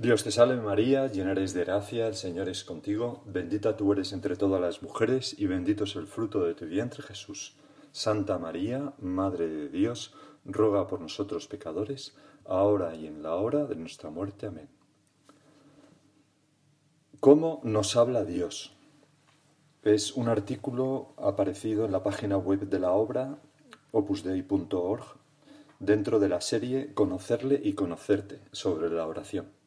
Dios te salve María, llena eres de gracia, el Señor es contigo, bendita tú eres entre todas las mujeres y bendito es el fruto de tu vientre Jesús. Santa María, Madre de Dios, ruega por nosotros pecadores, ahora y en la hora de nuestra muerte. Amén. ¿Cómo nos habla Dios? Es un artículo aparecido en la página web de la obra opusdei.org dentro de la serie Conocerle y conocerte sobre la oración.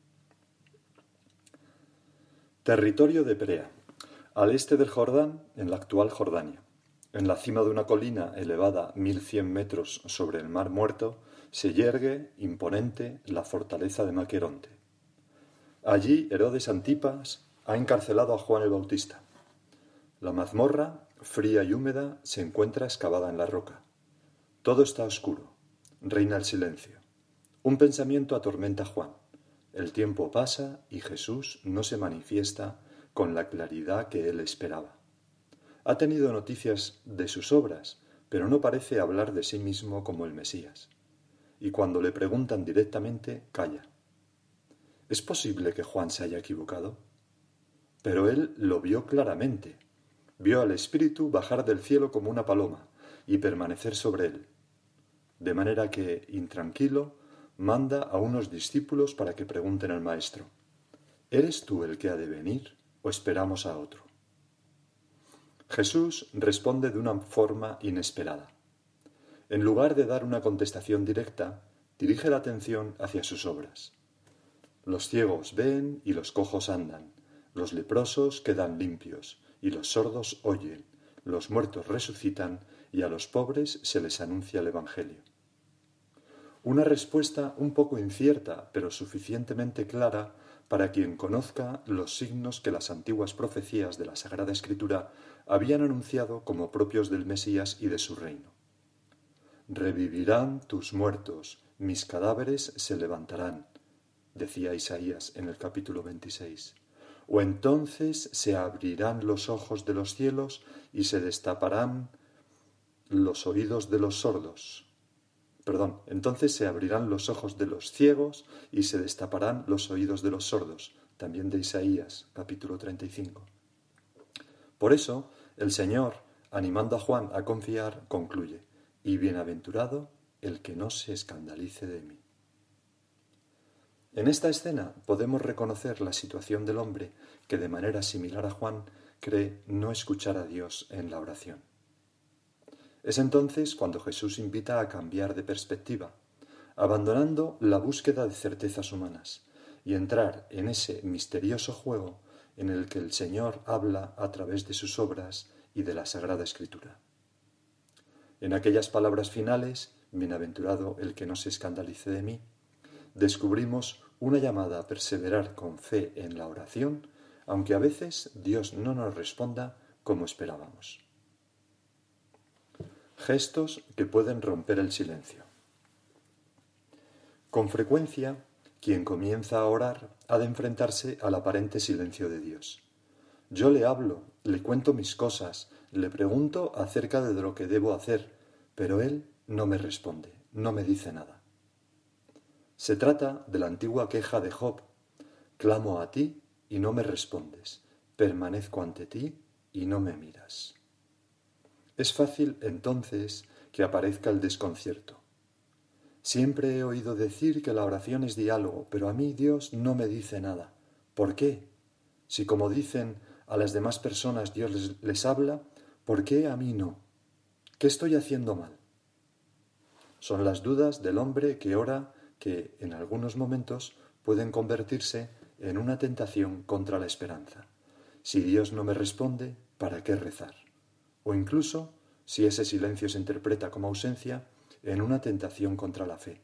Territorio de Perea, al este del Jordán, en la actual Jordania. En la cima de una colina elevada mil cien metros sobre el mar muerto, se yergue, imponente, la fortaleza de Maqueronte. Allí Herodes Antipas ha encarcelado a Juan el Bautista. La mazmorra, fría y húmeda, se encuentra excavada en la roca. Todo está oscuro. Reina el silencio. Un pensamiento atormenta a Juan. El tiempo pasa y Jesús no se manifiesta con la claridad que él esperaba. Ha tenido noticias de sus obras, pero no parece hablar de sí mismo como el Mesías. Y cuando le preguntan directamente, calla. ¿Es posible que Juan se haya equivocado? Pero él lo vio claramente. Vio al Espíritu bajar del cielo como una paloma y permanecer sobre él. De manera que, intranquilo, manda a unos discípulos para que pregunten al Maestro, ¿Eres tú el que ha de venir o esperamos a otro? Jesús responde de una forma inesperada. En lugar de dar una contestación directa, dirige la atención hacia sus obras. Los ciegos ven y los cojos andan, los leprosos quedan limpios y los sordos oyen, los muertos resucitan y a los pobres se les anuncia el Evangelio. Una respuesta un poco incierta, pero suficientemente clara para quien conozca los signos que las antiguas profecías de la Sagrada Escritura habían anunciado como propios del Mesías y de su reino. Revivirán tus muertos, mis cadáveres se levantarán, decía Isaías en el capítulo 26. O entonces se abrirán los ojos de los cielos y se destaparán los oídos de los sordos Perdón, entonces se abrirán los ojos de los ciegos y se destaparán los oídos de los sordos, también de Isaías, capítulo 35. Por eso, el Señor, animando a Juan a confiar, concluye, y bienaventurado el que no se escandalice de mí. En esta escena podemos reconocer la situación del hombre que de manera similar a Juan cree no escuchar a Dios en la oración. Es entonces cuando Jesús invita a cambiar de perspectiva, abandonando la búsqueda de certezas humanas y entrar en ese misterioso juego en el que el Señor habla a través de sus obras y de la Sagrada Escritura. En aquellas palabras finales, bienaventurado el que no se escandalice de mí, descubrimos una llamada a perseverar con fe en la oración, aunque a veces Dios no nos responda como esperábamos gestos que pueden romper el silencio. Con frecuencia, quien comienza a orar ha de enfrentarse al aparente silencio de Dios. Yo le hablo, le cuento mis cosas, le pregunto acerca de lo que debo hacer, pero él no me responde, no me dice nada. Se trata de la antigua queja de Job. Clamo a ti y no me respondes, permanezco ante ti y no me miras. Es fácil entonces que aparezca el desconcierto. Siempre he oído decir que la oración es diálogo, pero a mí Dios no me dice nada. ¿Por qué? Si como dicen a las demás personas Dios les, habla, ¿por qué a mí no? ¿Qué estoy haciendo mal? Son las dudas del hombre que ora que en algunos momentos pueden convertirse en una tentación contra la esperanza. Si Dios no me responde, ¿para qué rezar? O incluso, si ese silencio se interpreta como ausencia, en una tentación contra la fe.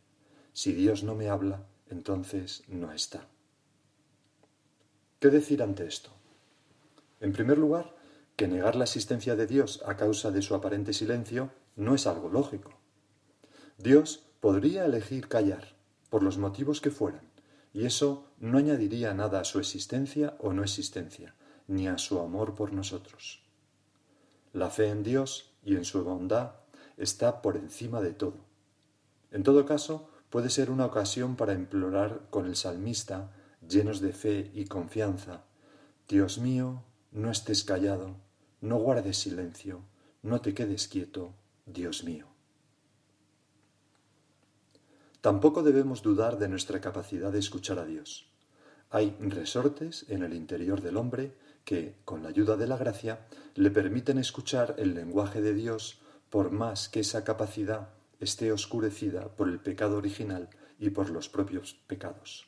Si Dios no me habla, entonces no está. ¿Qué decir ante esto? En primer lugar, que negar la existencia de Dios a causa de su aparente silencio no es algo lógico. Dios podría elegir callar, por los motivos que fueran, y eso no añadiría nada a su existencia o no existencia, ni a su amor por nosotros. La fe en Dios y en su bondad está por encima de todo. En todo caso, puede ser una ocasión para implorar con el salmista, llenos de fe y confianza, Dios mío, no estés callado, no guardes silencio, no te quedes quieto, Dios mío. Tampoco debemos dudar de nuestra capacidad de escuchar a Dios. Hay resortes en el interior del hombre que, con la ayuda de la gracia, le permiten escuchar el lenguaje de Dios por más que esa capacidad esté oscurecida por el pecado original y por los propios pecados.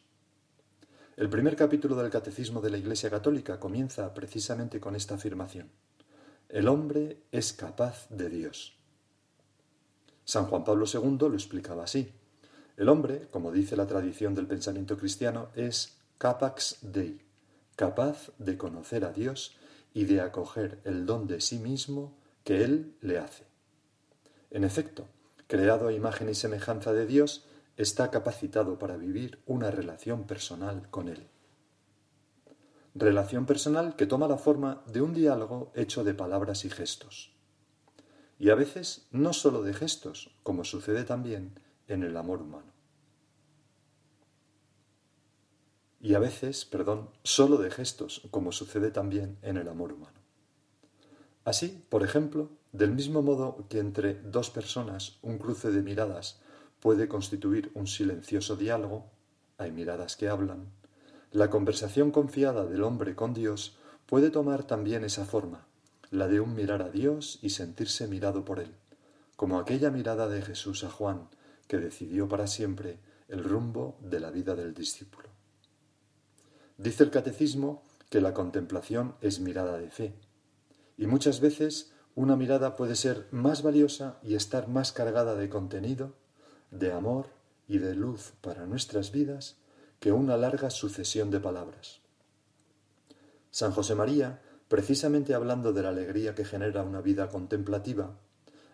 El primer capítulo del Catecismo de la Iglesia Católica comienza precisamente con esta afirmación. El hombre es capaz de Dios. San Juan Pablo II lo explicaba así. El hombre, como dice la tradición del pensamiento cristiano, es capax dei, capaz de conocer a Dios y de acoger el don de sí mismo que Él le hace. En efecto, creado a imagen y semejanza de Dios, está capacitado para vivir una relación personal con Él. Relación personal que toma la forma de un diálogo hecho de palabras y gestos. Y a veces no sólo de gestos, como sucede también en el amor humano. Y a veces, perdón, sólo de gestos, como sucede también en el amor humano. Así, por ejemplo, del mismo modo que entre dos personas un cruce de miradas puede constituir un silencioso diálogo, hay miradas que hablan, la conversación confiada del hombre con Dios puede tomar también esa forma, la de un mirar a Dios y sentirse mirado por Él, como aquella mirada de Jesús a Juan, que decidió para siempre el rumbo de la vida del discípulo. Dice el catecismo que la contemplación es mirada de fe, y muchas veces una mirada puede ser más valiosa y estar más cargada de contenido de amor y de luz para nuestras vidas que una larga sucesión de palabras. San José María, precisamente hablando de la alegría que genera una vida contemplativa,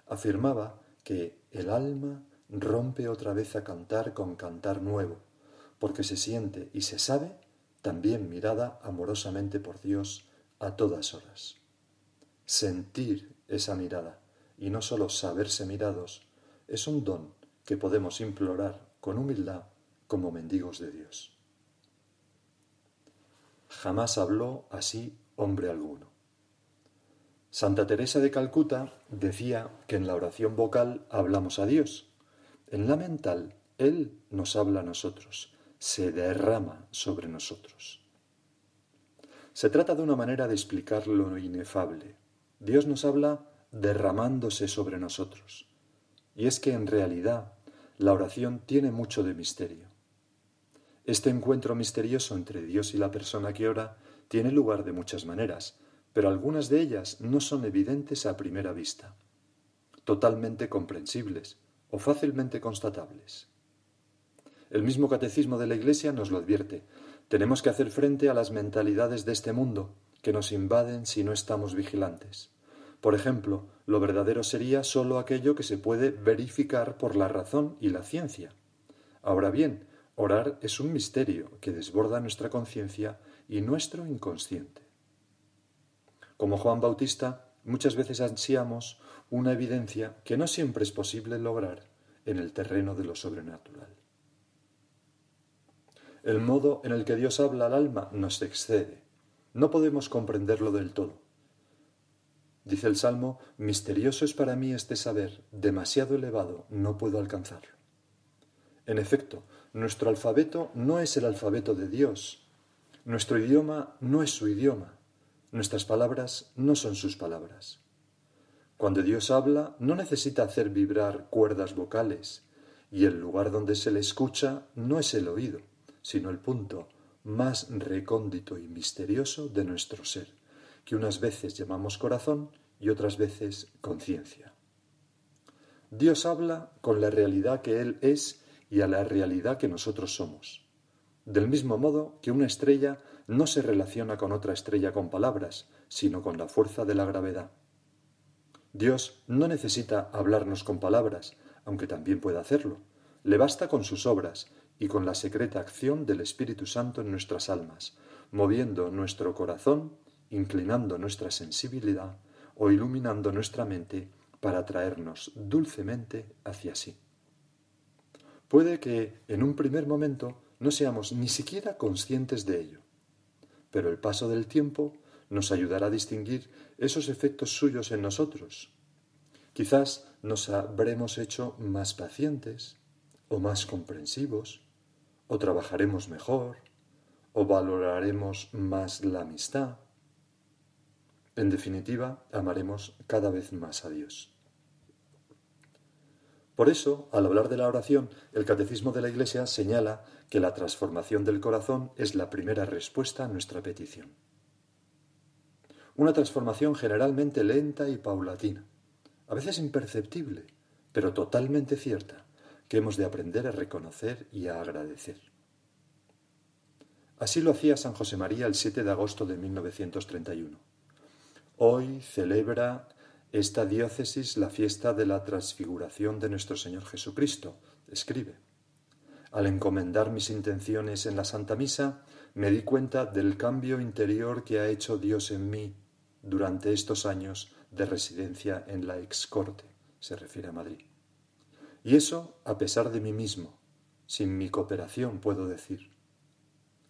afirmaba que el alma rompe otra vez a cantar con cantar nuevo, porque se siente y se sabe también mirada amorosamente por Dios a todas horas. Sentir esa mirada y no sólo saberse mirados es un don que podemos implorar con humildad como mendigos de Dios. Jamás habló así hombre alguno. Santa Teresa de Calcuta decía que en la oración vocal hablamos a Dios, en la mental Él nos habla a nosotros, se derrama sobre nosotros. Se trata de una manera de explicar lo inefable. Dios nos habla derramándose sobre nosotros. Y es que en realidad la oración tiene mucho de misterio. Este encuentro misterioso entre Dios y la persona que ora tiene lugar de muchas maneras, pero algunas de ellas no son evidentes a primera vista, totalmente comprensibles o fácilmente constatables. El mismo catecismo de la Iglesia nos lo advierte. Tenemos que hacer frente a las mentalidades de este mundo que nos invaden si no estamos vigilantes. Por ejemplo, lo verdadero sería sólo aquello que se puede verificar por la razón y la ciencia. Ahora bien, orar es un misterio que desborda nuestra conciencia y nuestro inconsciente. Como Juan Bautista, muchas veces ansiamos una evidencia que no siempre es posible lograr en el terreno de lo sobrenatural. El modo en el que Dios habla al alma nos excede. No podemos comprenderlo del todo. Dice el Salmo, misterioso es para mí este saber, demasiado elevado, no puedo alcanzarlo. En efecto, nuestro alfabeto no es el alfabeto de Dios, nuestro idioma no es su idioma, nuestras palabras no son sus palabras. Cuando Dios habla, no necesita hacer vibrar cuerdas vocales, y el lugar donde se le escucha no es el oído, sino el punto más recóndito y misterioso de nuestro ser que unas veces llamamos corazón y otras veces conciencia. Dios habla con la realidad que Él es y a la realidad que nosotros somos. Del mismo modo que una estrella no se relaciona con otra estrella con palabras, sino con la fuerza de la gravedad. Dios no necesita hablarnos con palabras, aunque también puede hacerlo. Le basta con sus obras y con la secreta acción del Espíritu Santo en nuestras almas, moviendo nuestro corazón inclinando nuestra sensibilidad o iluminando nuestra mente para atraernos dulcemente hacia sí. Puede que en un primer momento no seamos ni siquiera conscientes de ello. Pero el paso del tiempo nos ayudará a distinguir esos efectos suyos en nosotros. Quizás nos habremos hecho más pacientes, o más comprensivos, o trabajaremos mejor, o valoraremos más la amistad. En definitiva, amaremos cada vez más a Dios. Por eso, al hablar de la oración, el Catecismo de la Iglesia señala que la transformación del corazón es la primera respuesta a nuestra petición. Una transformación generalmente lenta y paulatina, a veces imperceptible, pero totalmente cierta, que hemos de aprender a reconocer y a agradecer. Así lo hacía San José María el 7 de agosto de 1931. Hoy celebra esta diócesis la fiesta de la transfiguración de nuestro Señor Jesucristo, escribe. Al encomendar mis intenciones en la Santa Misa, me di cuenta del cambio interior que ha hecho Dios en mí durante estos años de residencia en la ex corte, se refiere a Madrid. Y eso a pesar de mí mismo, sin mi cooperación, puedo decir.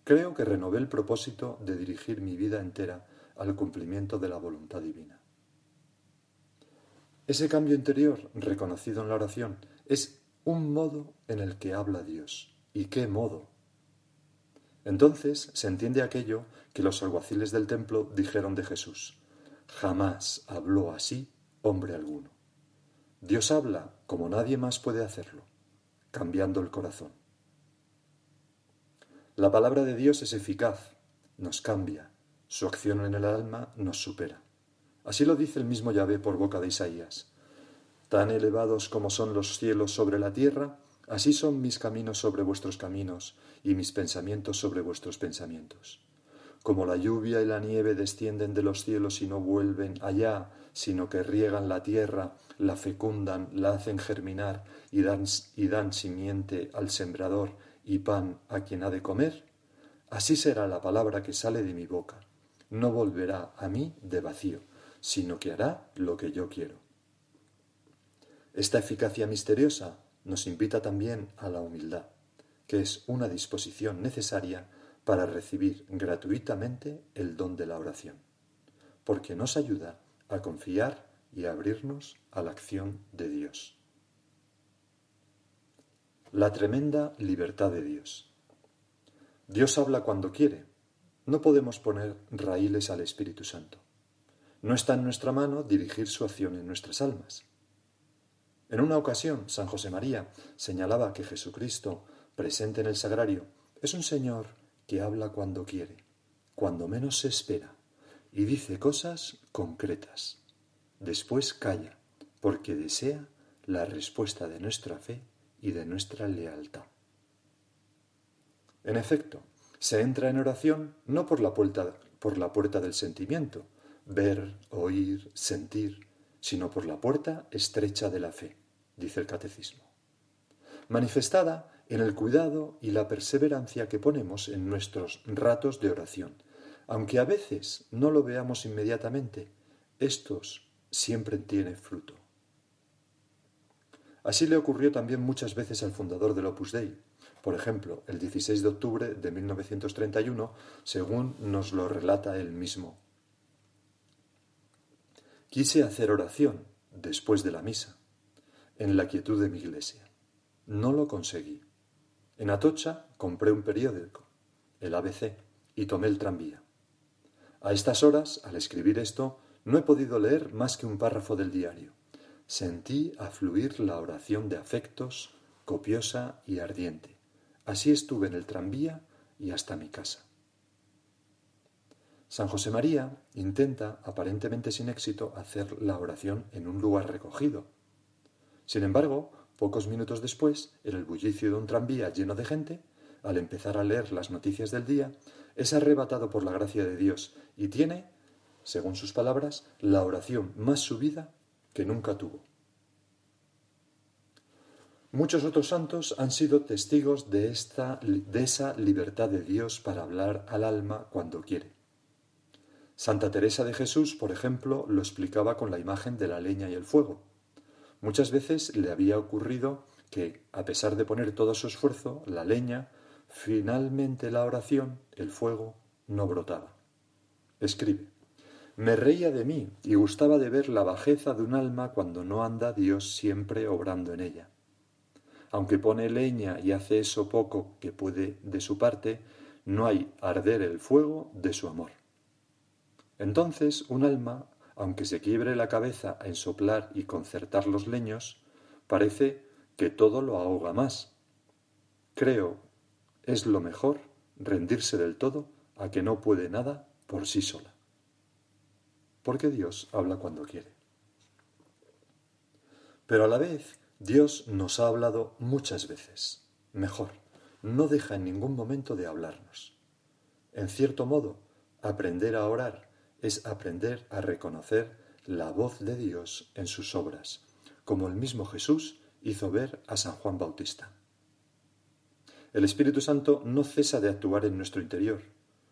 Creo que renové el propósito de dirigir mi vida entera al cumplimiento de la voluntad divina. Ese cambio interior, reconocido en la oración, es un modo en el que habla Dios. ¿Y qué modo? Entonces se entiende aquello que los alguaciles del templo dijeron de Jesús. Jamás habló así hombre alguno. Dios habla como nadie más puede hacerlo, cambiando el corazón. La palabra de Dios es eficaz, nos cambia, su acción en el alma nos supera. Así lo dice el mismo Yahvé por boca de Isaías. Tan elevados como son los cielos sobre la tierra, así son mis caminos sobre vuestros caminos y mis pensamientos sobre vuestros pensamientos. Como la lluvia y la nieve descienden de los cielos y no vuelven allá, sino que riegan la tierra, la fecundan, la hacen germinar y dan, y dan simiente al sembrador y pan a quien ha de comer, así será la palabra que sale de mi boca no volverá a mí de vacío, sino que hará lo que yo quiero. Esta eficacia misteriosa nos invita también a la humildad, que es una disposición necesaria para recibir gratuitamente el don de la oración, porque nos ayuda a confiar y a abrirnos a la acción de Dios. La tremenda libertad de Dios. Dios habla cuando quiere, no podemos poner raíles al Espíritu Santo. No está en nuestra mano dirigir su acción en nuestras almas. En una ocasión, San José María señalaba que Jesucristo, presente en el sagrario, es un Señor que habla cuando quiere, cuando menos se espera, y dice cosas concretas. Después calla, porque desea la respuesta de nuestra fe y de nuestra lealtad. En efecto, se entra en oración no por la puerta, por la puerta del sentimiento, ver, oír, sentir, sino por la puerta estrecha de la fe, dice el catecismo, manifestada en el cuidado y la perseverancia que ponemos en nuestros ratos de oración. Aunque a veces no lo veamos inmediatamente, estos siempre tienen fruto. Así le ocurrió también muchas veces al fundador del Opus Dei, por ejemplo, el 16 de octubre de 1931, según nos lo relata él mismo. Quise hacer oración después de la misa, en la quietud de mi iglesia. No lo conseguí. En Atocha compré un periódico, el ABC, y tomé el tranvía. A estas horas, al escribir esto, no he podido leer más que un párrafo del diario. Sentí afluir la oración de afectos, copiosa y ardiente. Así estuve en el tranvía y hasta mi casa. San José María intenta, aparentemente sin éxito, hacer la oración en un lugar recogido. Sin embargo, pocos minutos después, en el bullicio de un tranvía lleno de gente, al empezar a leer las noticias del día, es arrebatado por la gracia de Dios y tiene, según sus palabras, la oración más subida que nunca tuvo. Muchos otros santos han sido testigos de, esta, de esa libertad de Dios para hablar al alma cuando quiere. Santa Teresa de Jesús, por ejemplo, lo explicaba con la imagen de la leña y el fuego. Muchas veces le había ocurrido que, a pesar de poner todo su esfuerzo, la leña, finalmente la oración, el fuego no brotaba. Escribe, me reía de mí y gustaba de ver la bajeza de un alma cuando no anda Dios siempre obrando en ella. Aunque pone leña y hace eso poco que puede de su parte, no hay arder el fuego de su amor. Entonces un alma, aunque se quiebre la cabeza en soplar y concertar los leños, parece que todo lo ahoga más. Creo, es lo mejor rendirse del todo a que no puede nada por sí sola. Porque Dios habla cuando quiere. Pero a la vez, Dios nos ha hablado muchas veces. Mejor, no deja en ningún momento de hablarnos. En cierto modo, aprender a orar es aprender a reconocer la voz de Dios en sus obras, como el mismo Jesús hizo ver a San Juan Bautista. El Espíritu Santo no cesa de actuar en nuestro interior.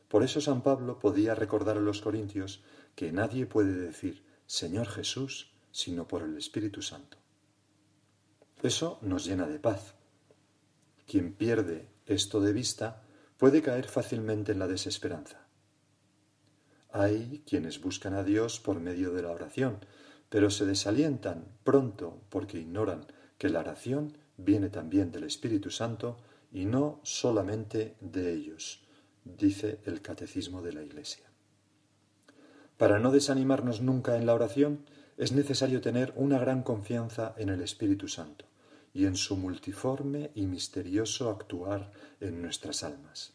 Por eso San Pablo podía recordar a los corintios que nadie puede decir Señor Jesús sino por el Espíritu Santo. Eso nos llena de paz. Quien pierde esto de vista puede caer fácilmente en la desesperanza. Hay quienes buscan a Dios por medio de la oración, pero se desalientan pronto porque ignoran que la oración viene también del Espíritu Santo y no solamente de ellos, dice el Catecismo de la Iglesia. Para no desanimarnos nunca en la oración, es necesario tener una gran confianza en el Espíritu Santo y en su multiforme y misterioso actuar en nuestras almas.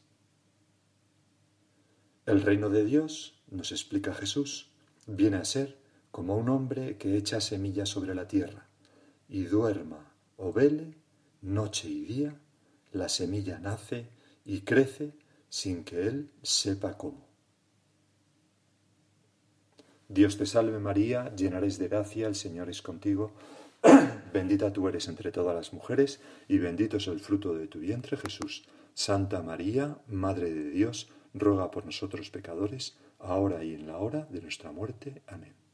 El reino de Dios nos explica Jesús, viene a ser como un hombre que echa semillas sobre la tierra y duerma o vele noche y día, la semilla nace y crece sin que él sepa cómo. Dios te salve María, llena eres de gracia, el Señor es contigo, bendita tú eres entre todas las mujeres y bendito es el fruto de tu vientre Jesús. Santa María, Madre de Dios, ruega por nosotros pecadores, ahora y en la hora de nuestra muerte. Amén.